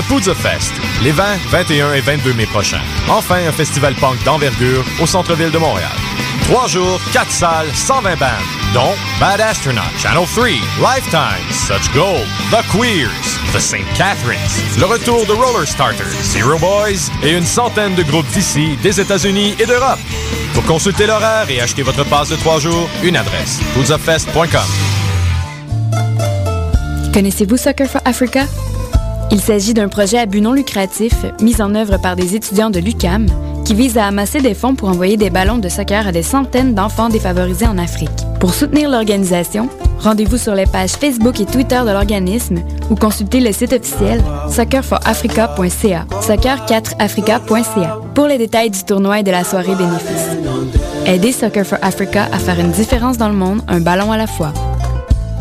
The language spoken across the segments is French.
le Poudre Fest, les 20, 21 et 22 mai prochains. Enfin, un festival punk d'envergure au centre-ville de Montréal. Trois jours, quatre salles, 120 bandes, dont Bad Astronaut, Channel 3, Lifetime, Such Gold, The Queers, The St. Catharines, le retour de Roller Starters, Zero Boys et une centaine de groupes d'ici, des États-Unis et d'Europe. Pour consulter l'horaire et acheter votre passe de trois jours, une adresse, poudzafest.com. Connaissez-vous Soccer for Africa? Il s'agit d'un projet à but non lucratif mis en œuvre par des étudiants de l'UCAM qui vise à amasser des fonds pour envoyer des ballons de soccer à des centaines d'enfants défavorisés en Afrique. Pour soutenir l'organisation, rendez-vous sur les pages Facebook et Twitter de l'organisme ou consultez le site officiel soccerforafrica.ca, soccer4africa.ca pour les détails du tournoi et de la soirée bénéfice. Aidez Soccer for Africa à faire une différence dans le monde, un ballon à la fois.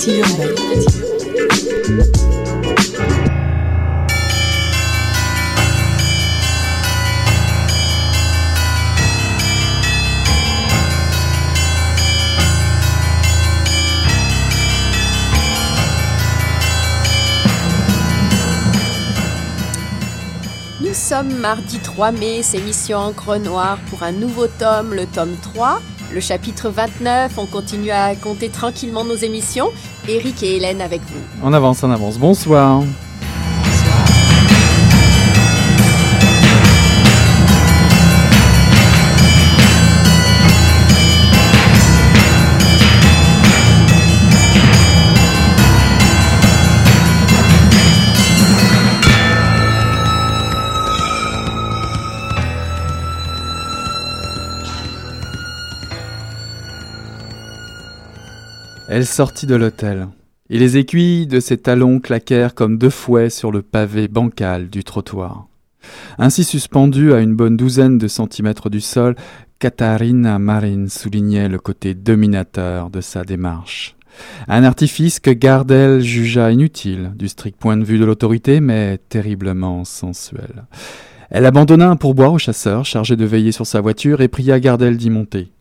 Nous sommes mardi 3 mai, c'est Mission Encre Noire pour un nouveau tome, le tome 3, le chapitre 29. On continue à compter tranquillement nos émissions. Eric et Hélène avec vous. On avance, on avance. Bonsoir. Elle sortit de l'hôtel, et les aiguilles de ses talons claquèrent comme deux fouets sur le pavé bancal du trottoir. Ainsi suspendue à une bonne douzaine de centimètres du sol, Katharina Marin soulignait le côté dominateur de sa démarche. Un artifice que Gardel jugea inutile, du strict point de vue de l'autorité, mais terriblement sensuel. Elle abandonna un pourboire au chasseur, chargé de veiller sur sa voiture, et pria Gardel d'y monter.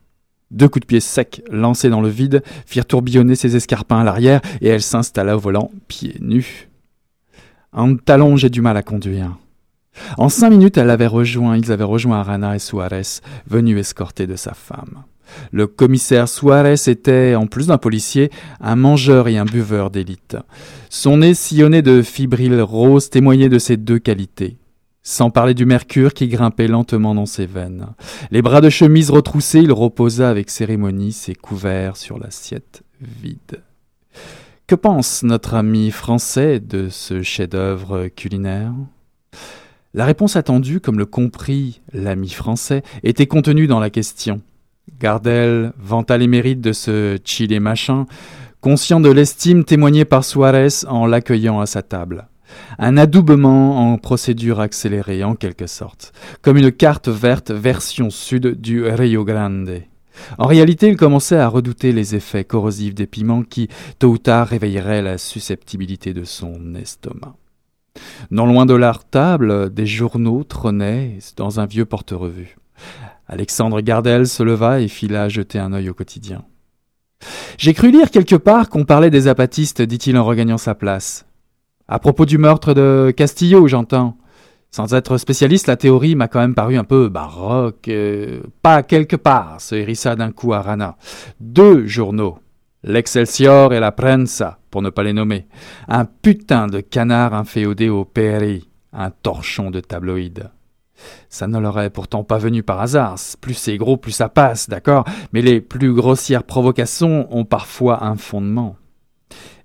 Deux coups de pied secs lancés dans le vide firent tourbillonner ses escarpins à l'arrière et elle s'installa au volant pieds nus. En talon, j'ai du mal à conduire. En cinq minutes, elle avait rejoint, ils avaient rejoint Arana et Suarez, venus escorter de sa femme. Le commissaire Suarez était, en plus d'un policier, un mangeur et un buveur d'élite. Son nez sillonné de fibrilles roses témoignait de ces deux qualités sans parler du mercure qui grimpait lentement dans ses veines. Les bras de chemise retroussés, il reposa avec cérémonie ses couverts sur l'assiette vide. Que pense notre ami français de ce chef-d'œuvre culinaire? La réponse attendue, comme le comprit l'ami français, était contenue dans la question. Gardel vanta les mérites de ce chili machin, conscient de l'estime témoignée par Suarez en l'accueillant à sa table un adoubement en procédure accélérée en quelque sorte, comme une carte verte version sud du Rio Grande. En réalité, il commençait à redouter les effets corrosifs des piments qui, tôt ou tard, réveilleraient la susceptibilité de son estomac. Non loin de la table, des journaux trônaient dans un vieux porte-revue. Alexandre Gardel se leva et fila jeter un œil au quotidien. J'ai cru lire quelque part qu'on parlait des apatistes, dit-il en regagnant sa place. À propos du meurtre de Castillo, j'entends. Sans être spécialiste, la théorie m'a quand même paru un peu baroque. Euh, pas quelque part, se hérissa d'un coup à Rana. Deux journaux, l'Excelsior et la Prensa, pour ne pas les nommer. Un putain de canard inféodé au PRI, un torchon de tabloïd. Ça ne leur est pourtant pas venu par hasard. Plus c'est gros, plus ça passe, d'accord? Mais les plus grossières provocations ont parfois un fondement.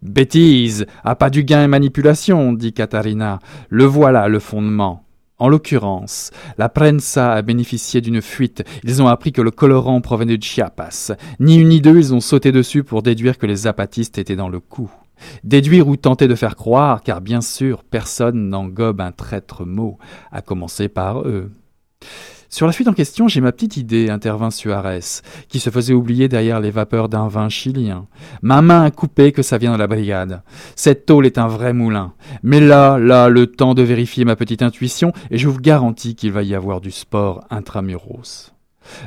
Bêtise, à pas du gain et manipulation, dit Katharina. Le voilà le fondement. En l'occurrence, la prensa a bénéficié d'une fuite. Ils ont appris que le colorant provenait de Chiapas. Ni une ni deux, ils ont sauté dessus pour déduire que les zapatistes étaient dans le coup. Déduire ou tenter de faire croire, car bien sûr, personne n'engobe un traître mot, à commencer par eux. Sur la fuite en question, j'ai ma petite idée, intervint Suarez, qui se faisait oublier derrière les vapeurs d'un vin chilien. Ma main a coupé que ça vient de la brigade. Cette tôle est un vrai moulin. Mais là, là, le temps de vérifier ma petite intuition, et je vous garantis qu'il va y avoir du sport intramuros.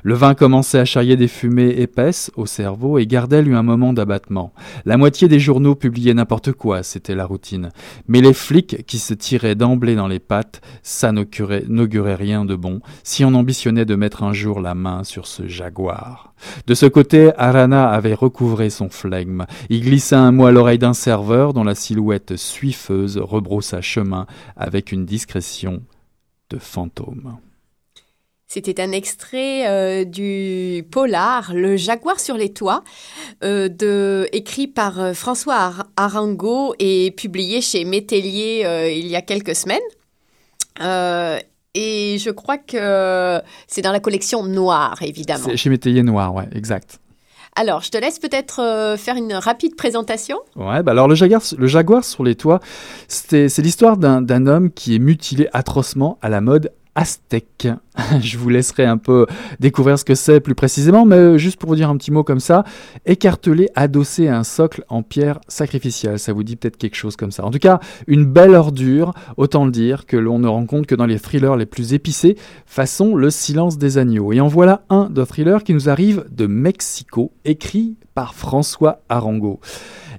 Le vin commençait à charrier des fumées épaisses au cerveau et Gardel eut un moment d'abattement. La moitié des journaux publiaient n'importe quoi, c'était la routine. Mais les flics qui se tiraient d'emblée dans les pattes, ça n'augurait rien de bon si on ambitionnait de mettre un jour la main sur ce jaguar. De ce côté, Arana avait recouvré son flegme. Il glissa un mot à l'oreille d'un serveur dont la silhouette suifeuse rebroussa chemin avec une discrétion de fantôme. C'était un extrait euh, du polar Le Jaguar sur les toits, euh, de, écrit par euh, François Arango et publié chez Métellier il y a quelques semaines. et je crois que c'est dans la collection Noire, évidemment. C'est chez Métellier Noir, ouais, exact. Alors, je te laisse peut-être faire une rapide présentation. Ouais, bah alors le jaguar, le jaguar sur les toits, c'est l'histoire d'un homme qui est mutilé atrocement à la mode aztèque. Je vous laisserai un peu découvrir ce que c'est plus précisément, mais juste pour vous dire un petit mot comme ça, écartelé adossé à un socle en pierre sacrificielle, ça vous dit peut-être quelque chose comme ça. En tout cas, une belle ordure, autant le dire, que l'on ne rencontre que dans les thrillers les plus épicés, façon Le silence des agneaux. Et en voilà un de thrillers qui nous arrive de Mexico, écrit par François Arango.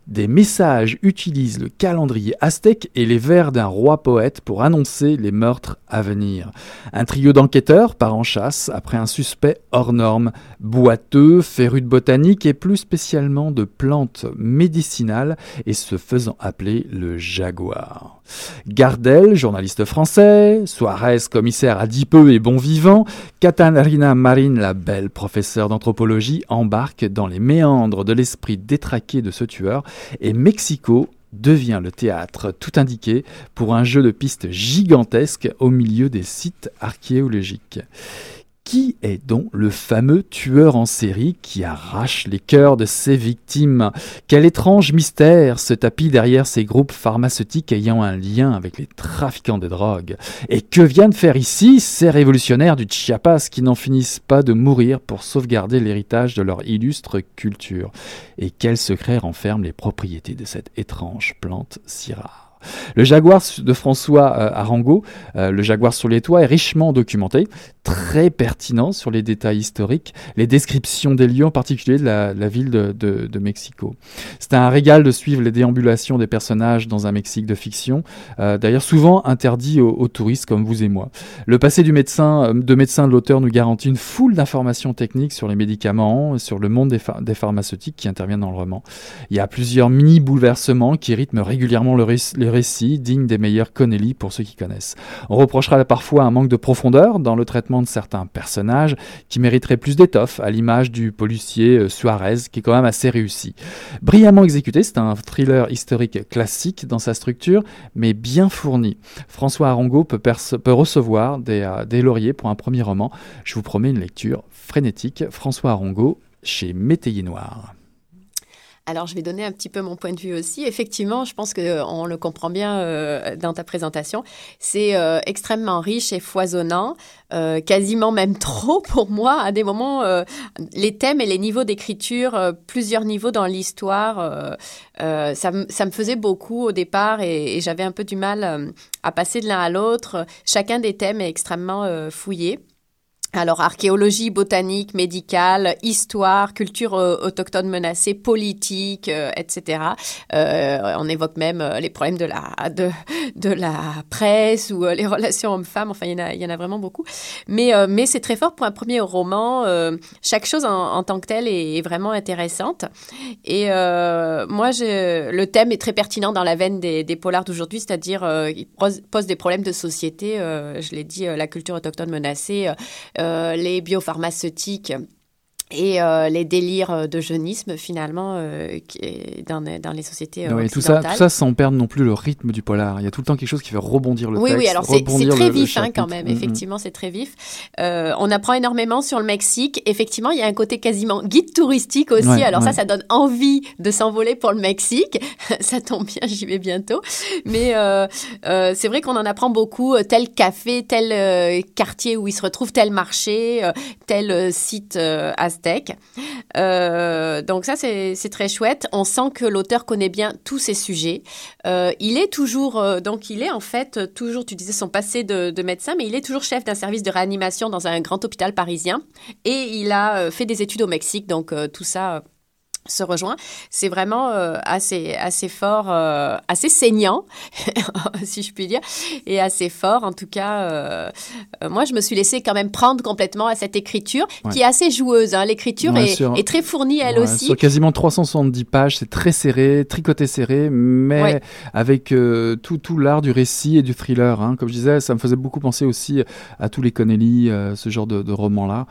Des messages utilisent le calendrier aztèque et les vers d'un roi poète pour annoncer les meurtres à venir. Un trio d'enquêteurs part en chasse après un suspect hors norme, boiteux, féru de botanique et plus spécialement de plantes médicinales et se faisant appeler le jaguar. Gardel, journaliste français, Suarez, commissaire à et bon vivant, Catarina Marine, la belle professeure d'anthropologie, embarque dans les méandres de l'esprit détraqué de ce tueur, et Mexico devient le théâtre tout indiqué pour un jeu de pistes gigantesque au milieu des sites archéologiques. Qui est donc le fameux tueur en série qui arrache les cœurs de ses victimes? Quel étrange mystère se tapit derrière ces groupes pharmaceutiques ayant un lien avec les trafiquants de drogue. Et que viennent faire ici ces révolutionnaires du Chiapas qui n'en finissent pas de mourir pour sauvegarder l'héritage de leur illustre culture? Et quels secrets renferment les propriétés de cette étrange plante si rare le jaguar de François euh, Arango, euh, le jaguar sur les toits, est richement documenté, très pertinent sur les détails historiques, les descriptions des lieux, en particulier de la, ville de, Mexico. C'est un régal de suivre les déambulations des personnages dans un Mexique de fiction, euh, d'ailleurs souvent interdit aux, touristes comme vous et moi. Le passé du médecin, de médecin de l'auteur nous garantit une foule d'informations techniques sur les médicaments, sur le monde des, pharmaceutiques qui interviennent dans le roman. Il y a plusieurs mini-bouleversements qui rythment régulièrement le, le récit digne des meilleurs Connelly pour ceux qui connaissent. On reprochera parfois un manque de profondeur dans le traitement de certains personnages qui mériteraient plus d'étoffe, à l'image du policier euh, Suarez, qui est quand même assez réussi. Brillamment exécuté, c'est un thriller historique classique dans sa structure, mais bien fourni. François Arango peut, recevoir des, euh, des lauriers pour un premier roman. Je vous promets une lecture frénétique. François Arango chez Métayer Noir. Alors, je vais donner un petit peu mon point de vue aussi. Effectivement, je pense qu'on le comprend bien euh, dans ta présentation. C'est euh, extrêmement riche et foisonnant, euh, quasiment même trop pour moi. À des moments, les thèmes et les niveaux d'écriture, plusieurs niveaux dans l'histoire, ça, me faisait beaucoup au départ et, et j'avais un peu du mal à passer de l'un à l'autre. Chacun des thèmes est extrêmement fouillé. Alors, archéologie, botanique, médicale, histoire, culture euh, autochtone menacée, politique, euh, etc. Euh, on évoque même les problèmes de la, de, la presse ou les relations hommes-femmes. Enfin, il y, en a, il y en a vraiment beaucoup. Mais, mais c'est très fort pour un premier roman. chaque chose en, tant que telle est, vraiment intéressante. Et moi, le thème est très pertinent dans la veine des, des polars d'aujourd'hui, c'est-à-dire il pose des problèmes de société. je l'ai dit, la culture autochtone menacée les biopharmaceutiques et euh, les délires euh, de jeunisme finalement euh, qui dans, dans, les sociétés oui, tout ça, tout ça sans perdre non plus le rythme du polar. Il y a tout le temps quelque chose qui fait rebondir le oui, texte. Oui, alors c'est très vif hein, quand même. Mm, mm. Effectivement, c'est très vif. on apprend énormément sur le Mexique. Effectivement, il y a un côté quasiment guide touristique aussi. alors ça, ça donne envie de s'envoler pour le Mexique. ça tombe bien, j'y vais bientôt. Mais c'est vrai qu'on en apprend beaucoup. Tel café, tel quartier où il se retrouve, tel marché, tel site à euh, donc ça, c'est très chouette. On sent que l'auteur connaît bien tous ces sujets. Euh, il est toujours, euh, donc il est en fait toujours, tu disais son passé de, de médecin, mais il est toujours chef d'un service de réanimation dans un grand hôpital parisien. Et il a fait des études au Mexique, donc tout ça se rejoint. C'est vraiment euh, assez, assez fort, euh, assez saignant, si je puis dire, et assez fort. En tout cas, euh, moi, je me suis laissée quand même prendre complètement à cette écriture, qui est assez joueuse. Hein. L'écriture est, est, très fournie, elle aussi. Sur quasiment 370 pages, c'est très serré, tricoté serré, mais avec tout, tout l'art du récit et du thriller. Hein. Comme je disais, ça me faisait beaucoup penser aussi à tous les Connelly, ce genre de, de romans-là,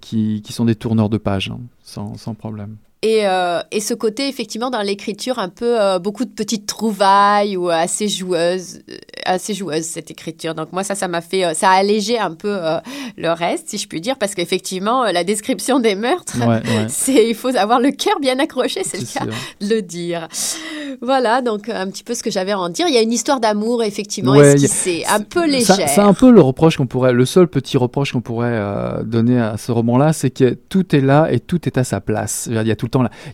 qui, qui, sont des tourneurs de pages, hein, sans, sans problème. Et, euh, et, ce côté, effectivement, dans l'écriture, un peu euh, beaucoup de petites trouvailles ou assez joueuses, euh, assez joueuse cette écriture. Donc moi, ça, ça m'a fait, ça a allégé un peu le reste, si je puis dire, parce qu'effectivement, la description des meurtres, c'est, il faut avoir le cœur bien accroché, c'est le cas de le dire. Voilà, donc un petit peu ce que j'avais à en dire. Il y a une histoire d'amour, effectivement, ouais, c'est un peu légère. C'est un peu le reproche qu'on pourrait, le seul petit reproche qu'on pourrait donner à ce roman-là, c'est que tout est là et tout est à sa place. Il y a tout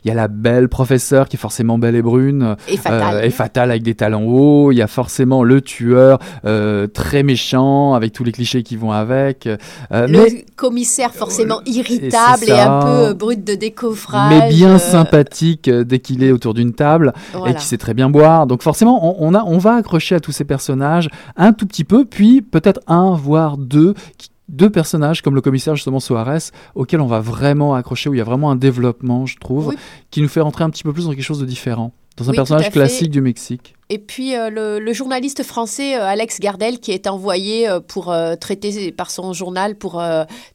il y a la belle professeure qui est forcément belle et brune et fatale, euh, et fatale avec des talons hauts. Il y a forcément le tueur euh, très méchant avec tous les clichés qui vont avec. Euh, le commissaire forcément irritable et, un peu brut de décoffrage. Mais bien sympathique dès qu'il est autour d'une table et qui sait très bien boire. Donc forcément, on, a, on va accrocher à tous ces personnages un tout petit peu, puis peut-être un voire deux qui deux personnages comme le commissaire justement Soares auxquels on va vraiment accrocher où il y a vraiment un développement je trouve qui nous fait rentrer un petit peu plus dans quelque chose de différent dans un personnage classique du Mexique et puis euh, le, journaliste français euh, Alex Gardel qui est envoyé euh, pour traiter par son journal pour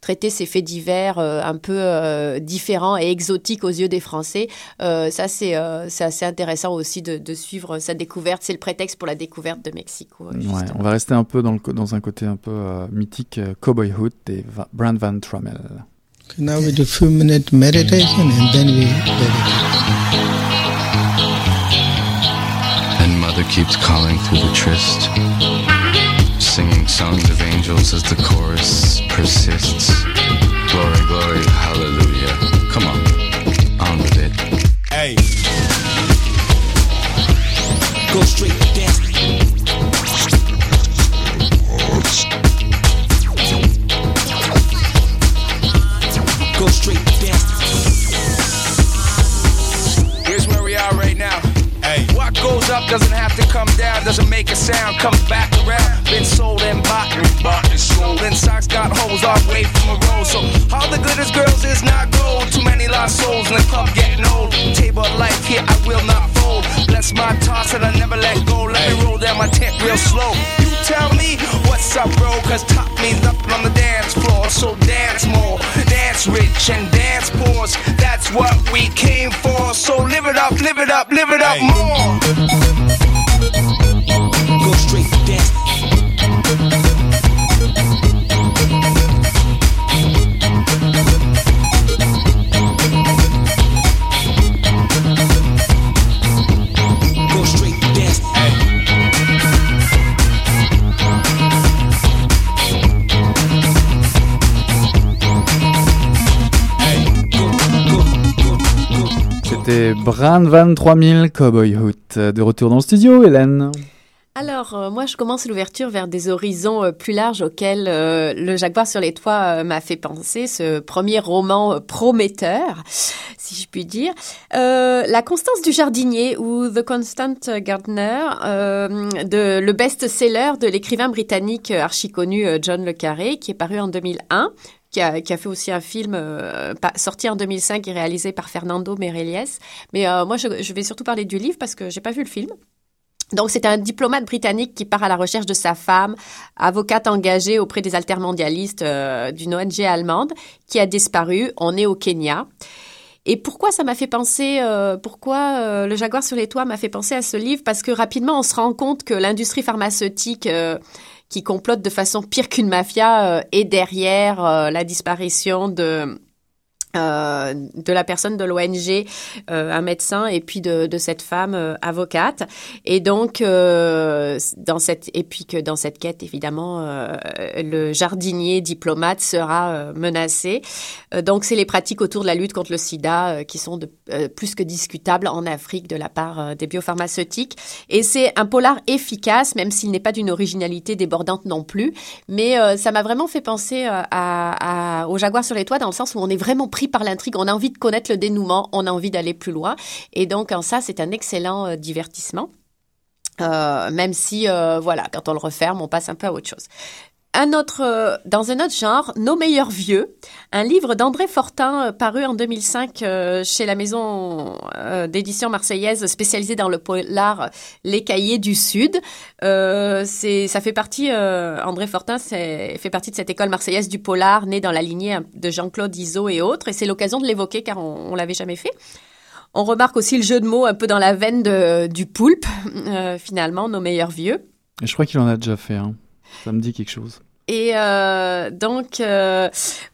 traiter ces faits divers un peu différents et exotiques aux yeux des Français. ça c'est assez intéressant aussi de, suivre sa découverte. C'est le prétexte pour la découverte de Mexico. on va rester un peu dans, le, dans un côté un peu mythique Cowboyhood des Brand Van Trommel. Now we do few minute meditation and then we keeps calling through the tryst, singing songs of angels as the chorus persists. Glory, glory, hallelujah. Come on, a sound, comes back around. Been sold and bought, and bought and sold. And socks got holes all way from a roll. So all the glitters girls is not gold. Too many lost souls in the club getting old. Table of life here, I will not fold. Bless my toss and I never let go. Let me roll down my tent real slow. You tell me what's up, bro, cause top means nothing on the dance floor. So dance more, dance rich and dance pours. That's what we came for. So live it up, live it up, live it up more. C'était Bran Van 3000 Cowboy Hoot. De retour dans le studio, Hélène. Alors, euh, moi, je commence l'ouverture vers des horizons euh, plus larges auxquels euh, Le Jaguar sur les toits m'a fait penser, ce premier roman prometteur, si je puis dire. La Constance du jardinier ou The Constant Gardener, de, le best-seller de l'écrivain britannique archi-connu euh, John Le Carré, qui est paru en 2001. Qui a, qui a fait aussi un film euh, sorti en 2005 et réalisé par Fernando Meirelles. Mais euh, moi, je, je vais surtout parler du livre parce que j'ai pas vu le film. Donc, c'est un diplomate britannique qui part à la recherche de sa femme, avocate engagée auprès des altermondialistes euh, d'une ONG allemande, qui a disparu. On est au Kenya. Et pourquoi ça m'a fait penser, euh, pourquoi euh, le Jaguar sur les toits m'a fait penser à ce livre? Parce que rapidement, on se rend compte que l'industrie pharmaceutique euh, qui complote de façon pire qu'une mafia euh, est derrière euh, la disparition de euh, de la personne de l'ONG, euh, un médecin et puis de, de cette femme euh, avocate. Et donc euh, dans cette et puis que dans cette quête évidemment euh, le jardinier diplomate sera menacé. Donc c'est les pratiques autour de la lutte contre le SIDA qui sont de, plus que discutables en Afrique de la part des biopharmaceutiques. Et c'est un polar efficace, même s'il n'est pas d'une originalité débordante non plus. Mais ça m'a vraiment fait penser à, à, au Jaguar sur les toits dans le sens où on est vraiment pris par l'intrigue, on a envie de connaître le dénouement, on a envie d'aller plus loin. Et donc en ça, c'est un excellent euh, divertissement. Euh, même si, euh, voilà, quand on le referme, on passe un peu à autre chose. Un autre, euh, dans un autre genre, Nos meilleurs vieux, un livre d'André Fortin euh, paru en 2005 euh, chez la maison d'édition marseillaise spécialisée dans le polar Les Cahiers du Sud. Euh, ça fait partie, euh, André Fortin fait partie de cette école marseillaise du polar née dans la lignée de Jean-Claude Izot et autres, et c'est l'occasion de l'évoquer car on, on l'avait jamais fait. On remarque aussi le jeu de mots un peu dans la veine du poulpe, euh, finalement, Nos meilleurs vieux. Et je crois qu'il en a déjà fait. Hein. Ça me dit quelque chose. Et euh, donc, euh,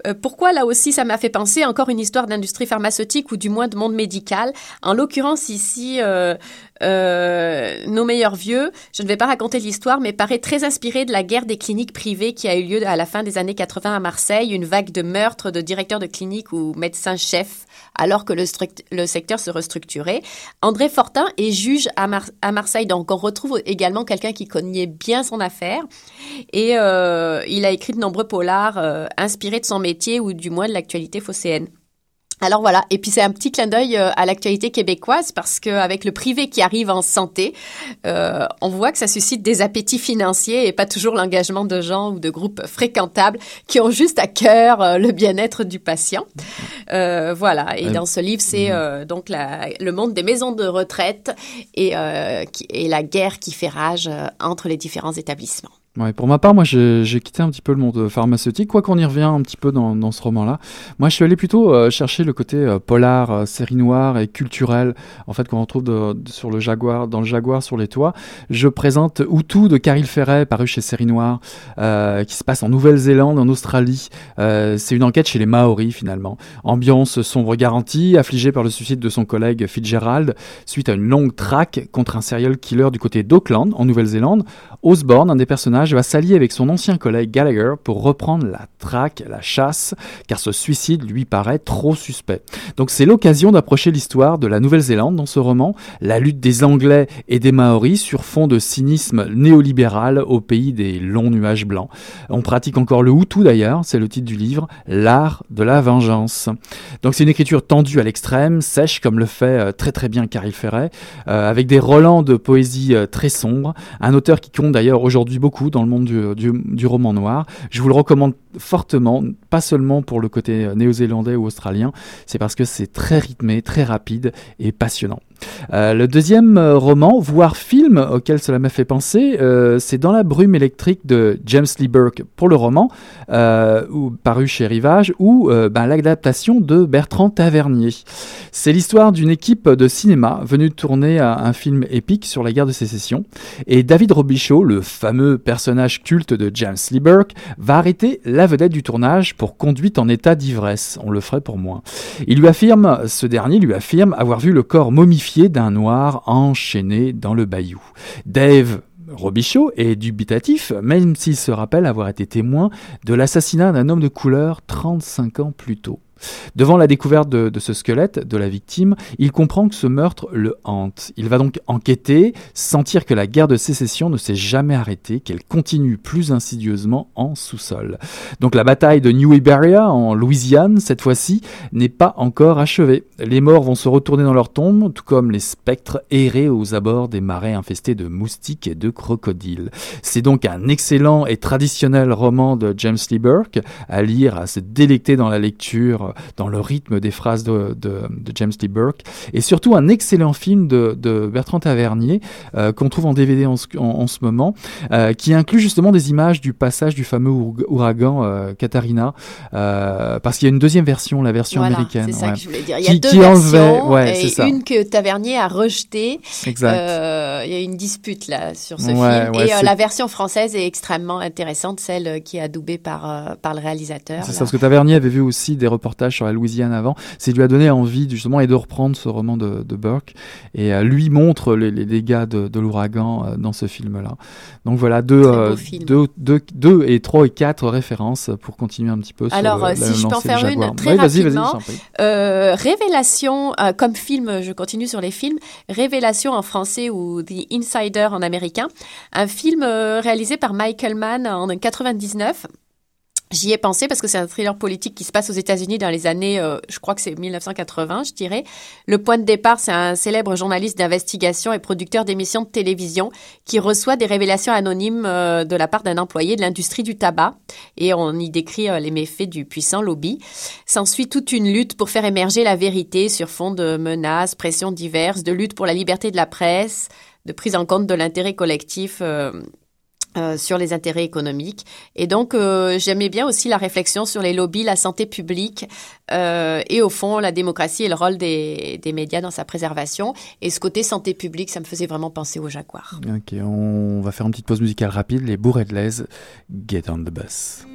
euh, pourquoi là aussi ça m'a fait penser encore une histoire d'industrie pharmaceutique ou du moins de monde médical. En l'occurrence ici, euh, euh, nos meilleurs vieux, je ne vais pas raconter l'histoire, mais paraît très inspiré de la guerre des cliniques privées qui a eu lieu à la fin des années 80 à Marseille, une vague de meurtres de directeurs de cliniques ou médecins-chefs alors que le, le secteur se restructurait. André Fortin est juge à, Mar- à Marseille, donc on retrouve également quelqu'un qui connaissait bien son affaire. Et euh, il a écrit de nombreux polars euh, inspirés de son métier ou du moins de l'actualité phocéenne. Alors voilà, et puis c'est un petit clin d'œil euh, à l'actualité québécoise parce qu'avec le privé qui arrive en santé, euh, on voit que ça suscite des appétits financiers et pas toujours l'engagement de gens ou de groupes fréquentables qui ont juste à cœur euh, le bien-être du patient. Euh, voilà, et Euh, dans ce livre, c'est euh, donc la- le monde des maisons de retraite et, euh, qui- et la guerre qui fait rage euh, entre les différents établissements. Pour ma part, moi, j'ai quitté un petit peu le monde pharmaceutique, quoi qu'on y revient un petit peu dans, ce roman-là. Moi, je suis allé plutôt euh, chercher le côté euh, polar, euh, série noire et culturel, en fait, qu'on retrouve sur le Jaguar, dans le Jaguar sur les toits. Je présente Outou de Caril Ferret, paru chez Série Noire, euh, qui se passe en Nouvelle-Zélande, en Australie. Euh, C'est une enquête chez les Maoris, finalement. Ambiance sombre garantie, affligé par le suicide de son collègue Fitzgerald, suite à une longue traque contre un serial killer du côté d'Auckland, en Nouvelle-Zélande. Osborne, un des personnages, va s'allier avec son ancien collègue Gallagher pour reprendre la traque, la chasse, car ce suicide lui paraît trop suspect. Donc c'est l'occasion d'approcher l'histoire de la Nouvelle-Zélande dans ce roman, la lutte des Anglais et des Maoris sur fond de cynisme néolibéral au pays des longs nuages blancs. On pratique encore le Hutu d'ailleurs, c'est le titre du livre, l'art de la vengeance. Donc c'est une écriture tendue à l'extrême, sèche comme le fait euh, très très bien Caril Ferret, euh, avec des relents de poésie euh, très sombres, un auteur qui compte d'ailleurs aujourd'hui beaucoup dans le monde du, roman noir. Je vous le recommande fortement, pas seulement pour le côté euh, néo-zélandais ou australien, c'est parce que c'est très rythmé, très rapide et passionnant. Euh, le deuxième euh, roman, voire film auquel cela m'a fait penser, euh, c'est Dans la brume électrique de James Lee Burke pour le roman, ou, paru chez Rivage, ou ben, l'adaptation de Bertrand Tavernier. C'est l'histoire d'une équipe de cinéma venue tourner un, un film épique sur la guerre de sécession, et David Robichaud, le fameux personnage culte de James Lee Burke, va arrêter la vedette du tournage pour conduite en état d'ivresse. On le ferait pour moi. Il lui affirme, ce dernier lui affirme avoir vu le corps momifié d'un noir enchaîné dans le bayou. Dave Robichaud est dubitatif, même s'il se rappelle avoir été témoin de l'assassinat d'un homme de couleur 35 ans plus tôt. Devant la découverte de, ce squelette de la victime, il comprend que ce meurtre le hante. Il va donc enquêter, sentir que la guerre de sécession ne s'est jamais arrêtée, qu'elle continue plus insidieusement en sous-sol. Donc la bataille de New Iberia en Louisiane, cette fois-ci, n'est pas encore achevée. Les morts vont se retourner dans leur tombe, tout comme les spectres errer aux abords des marais infestés de moustiques et de crocodiles. C'est donc un excellent et traditionnel roman de James Lee Burke, à lire, à se délecter dans la lecture, dans le rythme des phrases de, de, de James Lee Burke, et surtout un excellent film de, de Bertrand Tavernier, euh, qu'on trouve en DVD en, ce- en- en ce moment, euh, qui inclut justement des images du passage du fameux our- ouragan euh, Katarina, euh, parce qu'il y a une deuxième version, la version Voilà, américaine. c'est ça ouais. que je voulais dire. Il y a Qui- deux qui enlevait- versions ouais, c'est et une que Tavernier a rejetée. Exact. Euh, il y a une dispute là sur ce Ouais, film. et euh, la version française est extrêmement intéressante, celle euh, qui est adoubée par, euh, par le réalisateur. C'est ça, parce que Tavernier avait vu aussi des reportages sur la Louisiane avant. C'est lui a donné envie justement et de reprendre ce roman de, de Burke et euh, lui montre les, les dégâts de, de l'ouragan euh, dans ce film-là. Donc voilà deux, euh, deux, deux, deux et trois et quatre références pour continuer un petit peu. Alors, sur le, euh, si je peux en faire une très rapidement. Révélation, comme film, je continue sur les films. Révélation en français ou The Insider en américain. Un film réalisé par Michael Mann en 99. J'y ai pensé parce que c'est un thriller politique qui se passe aux États-Unis dans les années, euh, je crois que c'est 1980, je dirais. Le point de départ, c'est un célèbre journaliste d'investigation et producteur d'émissions de télévision qui reçoit des révélations anonymes euh, de la part d'un employé de l'industrie du tabac. Et on y décrit euh, les méfaits du puissant lobby. S'ensuit toute une lutte pour faire émerger la vérité sur fond de menaces, pressions diverses, de lutte pour la liberté de la presse, de prise en compte de l'intérêt collectif. Euh, sur les intérêts économiques. Et donc, euh, j'aimais bien aussi la réflexion sur les lobbies, la santé publique euh, et au fond, la démocratie et le rôle des, des médias dans sa préservation. Et ce côté santé publique, ça me faisait vraiment penser au Jaguar. Ok, on va faire une petite pause musicale rapide. Les l'aise, Get on the bus.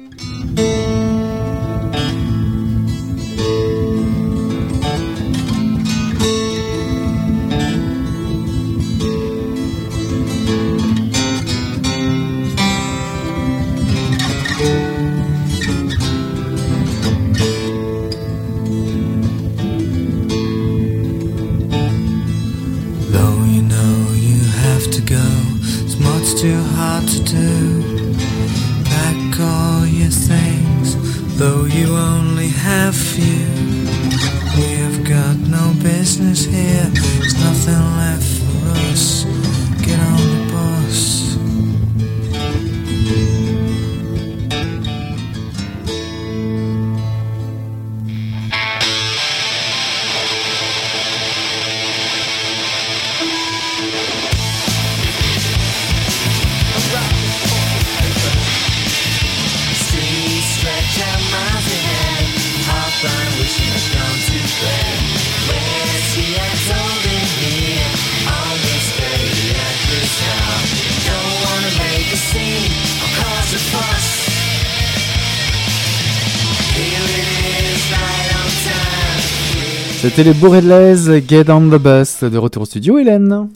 C'était les bourrées de l'aise, Get on the bus. De retour au studio, Hélène.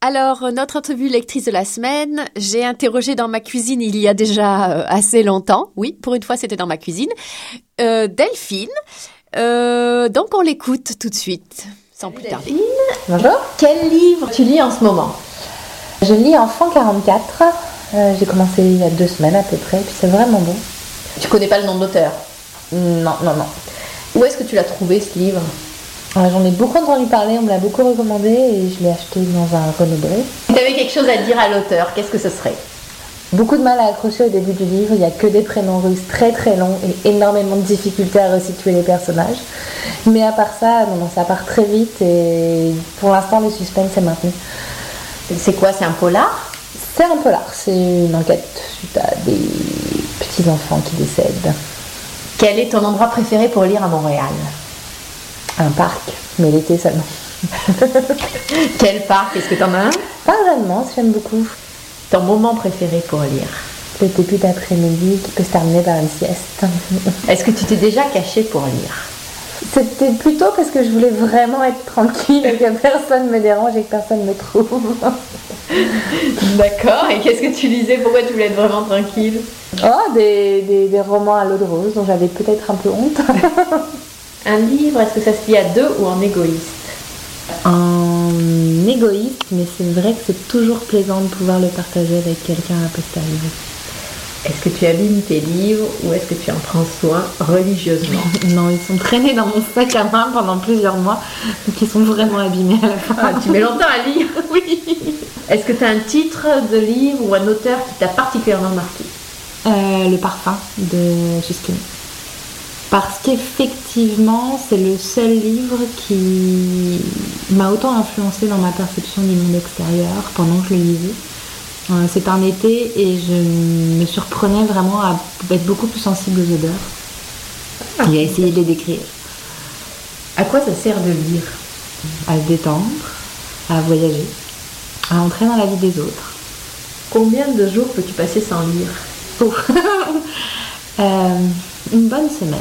Alors, euh, notre entrevue lectrice de la semaine, j'ai interrogé dans ma cuisine il y a déjà euh, assez longtemps. Oui, pour une fois, c'était dans ma cuisine. Euh, Delphine. Euh, donc, on l'écoute tout de suite, sans plus tarder. Bonjour. Quel livre tu lis en ce moment? Je lis Enfant 44. Euh, J'ai commencé il y a deux semaines à peu près, puis c'est vraiment bon. Tu connais pas le nom de l'auteur? Non, non, non. Où est-ce que tu l'as trouvé ce livre? J'en ai beaucoup entendu parler, on me l'a beaucoup recommandé et je l'ai acheté dans un. Si tu avais quelque chose à dire à l'auteur, qu'est-ce que ce serait? Beaucoup de mal à accrocher au début du livre, il n'y a que des prénoms russes très très longs et énormément de difficultés à resituer les personnages. Mais à part ça, non, non, ça part très vite et pour l'instant le suspense est maintenu. C'est quoi C'est un polar? C'est un polar, c'est une enquête suite à des petits enfants qui décèdent. Quel est ton endroit préféré pour lire à Montréal? Un parc, mais l'été seulement. Quel parc? Est-ce que tu en as un? Pas vraiment, j'aime beaucoup. Ton moment préféré pour lire? Le début d'après-midi qui peut se terminer par une sieste. Est-ce que tu t'es déjà caché pour lire? C'était plutôt parce que je voulais vraiment être tranquille et que personne me dérange et que personne me trouve. D'accord, et qu'est-ce que tu lisais? Pourquoi tu voulais être vraiment tranquille? Oh, des, des, des romans à l'eau de rose dont j'avais peut-être un peu honte. Un livre, est-ce que ça se lit à deux ou en égoïste En égoïste, mais c'est vrai que c'est toujours plaisant de pouvoir le partager avec quelqu'un à posteriori. Est-ce que tu abîmes tes livres ou est-ce que tu en prends soin religieusement Non, ils sont traînés dans mon sac à main pendant plusieurs mois, donc ils sont vraiment abîmés à la fin. Ah, tu mets longtemps à lire Oui. Est-ce que tu as un titre de livre ou un auteur qui t'a particulièrement marqué? Euh, le parfum de Justine. Parce qu'effectivement, c'est le seul livre qui m'a autant influencé dans ma perception du monde extérieur pendant que je le lisais. Euh, C'est un été et je me surprenais vraiment à être beaucoup plus sensible aux odeurs et à essayer de les décrire. À quoi ça sert de lire? À se détendre, à voyager, à entrer dans la vie des autres. Combien de jours peux-tu passer sans lire? Oh. Euh, une bonne semaine.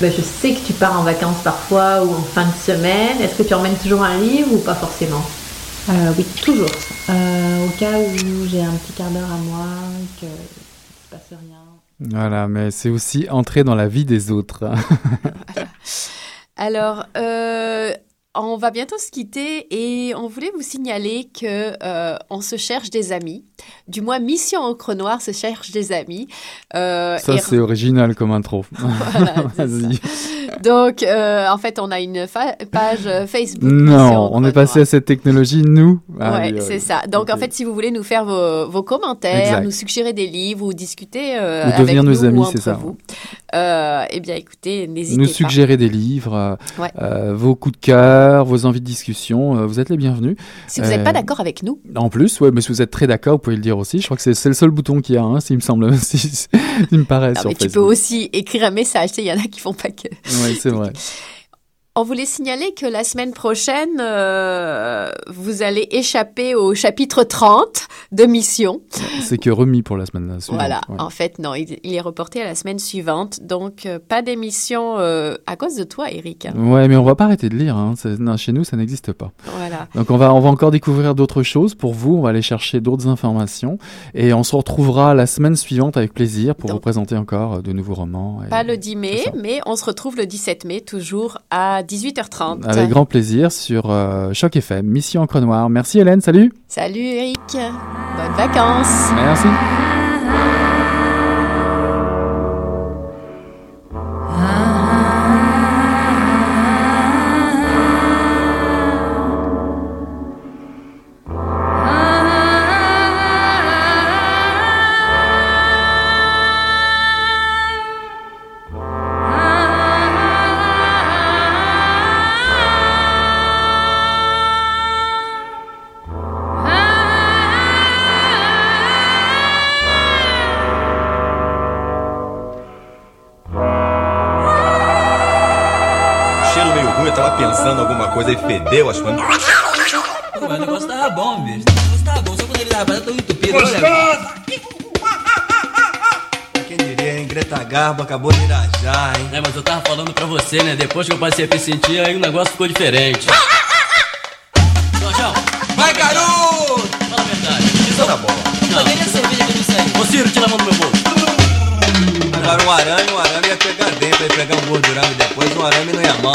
Ben, je sais que tu pars en vacances parfois ou en fin de semaine. Est-ce que tu emmènes toujours un livre ou pas forcément? Euh, oui, toujours. Euh, au cas où j'ai un petit quart d'heure à moi, que ne se passe rien. Voilà, mais c'est aussi entrer dans la vie des autres. Alors, euh, on va bientôt se quitter et on voulait vous signaler que euh, on se cherche des amis. Du moins, Mission Encre Noire se cherche des amis. Euh, Ça, et- c'est original comme intro. Voilà, c'est Vas-y. Donc, euh, en fait, on a une page Facebook. Non, on est passé à cette technologie, nous. Ah oui, c'est ça. Donc, en fait, si vous voulez nous faire vos, vos commentaires, Exact. nous suggérer des livres ou discuter euh, Ou avec devenir nous nos amis, c'est ça. vous, eh bien, écoutez, n'hésitez nous pas. suggérer des livres, Ouais. vos coups de cœur, vos envies de discussion, euh, vous êtes les bienvenus. Si vous n'êtes Euh, pas d'accord avec nous, En plus, ouais, mais si vous êtes très d'accord, vous pouvez le dire aussi. Je crois que c'est le seul bouton qu'il y a, hein, s'il me semble, si, il me paraît non, sur mais tu peux aussi écrire un message. Tu sais, Il y en a qui font pas que. Oui, c'est vrai. On voulait signaler que la semaine prochaine, euh, vous allez échapper au chapitre 30 de Mission. C'est que remis pour la semaine suivante. Voilà. ouais. En fait, non, il, il est reporté à la semaine suivante. Donc, euh, pas d'émission euh, à cause de toi, Eric. hein. Ouais, mais on va pas arrêter de lire. Hein. Non, chez nous, ça n'existe pas. Voilà. Donc on va, on va encore découvrir d'autres choses pour vous. On va aller chercher d'autres informations et on se retrouvera la semaine suivante avec plaisir pour vous présenter encore euh, de nouveaux romans. et- Pas le 10 mai, mais on se retrouve le 17 mai, toujours à 18h30. Avec grand plaisir sur euh, Choc FM, Mission Encre Noire. Merci Hélène, salut. Salut, Eric. Bonnes vacances. Merci. Alguma coisa e fedeu as coisas. Pô, mas o negócio tava bom, bicho. O negócio tava bom, só quando ele tava tão entupido. olha. Quem diria, hein? Greta Garbo acabou de irajar, hein? É, mas eu tava falando pra você, né? Depois que eu passei a me sentir, aí o negócio ficou diferente. Jorjão! Vai, garoto! Fala a verdade. Isso na bola. Não. A cerveja que eu disse aí? Ô, Ciro, tira a mão do meu bolso. Agora um arame, um arame ia pegar dentro, ia pegar um gordurame depois, um arame não ia mal.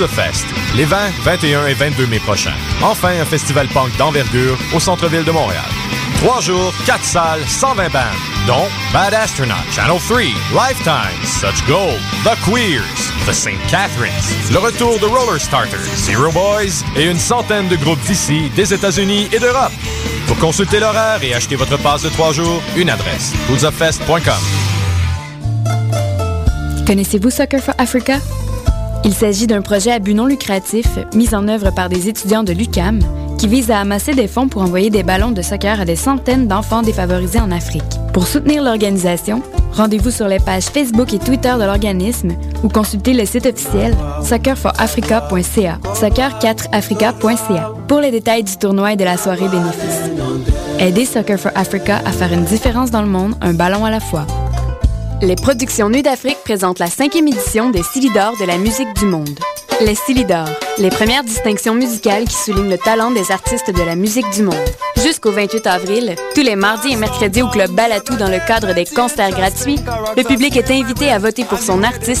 Poudre Fest, les 20, 21 et 22 mai prochains. Enfin, un festival punk d'envergure au centre-ville de Montréal. Trois jours, quatre salles, 120 bandes, dont Bad Astronaut, Channel 3, Lifetime, Such Gold, The Queers, The St. Catharines, le retour de Roller Starters, Zero Boys et une centaine de groupes d'ici, des États-Unis et d'Europe. Pour consulter l'horaire et acheter votre passe de trois jours, une adresse, poudzafest.com. Connaissez-vous Soccer for Africa? Il s'agit d'un projet à but non lucratif mis en œuvre par des étudiants de l'UCAM qui vise à amasser des fonds pour envoyer des ballons de soccer à des centaines d'enfants défavorisés en Afrique. Pour soutenir l'organisation, rendez-vous sur les pages Facebook et Twitter de l'organisme ou consultez le site officiel soccerforafrica.ca, soccer4africa.ca pour les détails du tournoi et de la soirée bénéfice. Aidez Soccer for Africa à faire une différence dans le monde, un ballon à la fois. Les productions Nuit d'Afrique présentent la cinquième édition des Silidor de la musique du monde. Les Silidor, les premières distinctions musicales qui soulignent le talent des artistes de la musique du monde. Jusqu'au 28 avril, tous les mardis et mercredis au Club Balatou dans le cadre des concerts gratuits, le public est invité à voter pour son artiste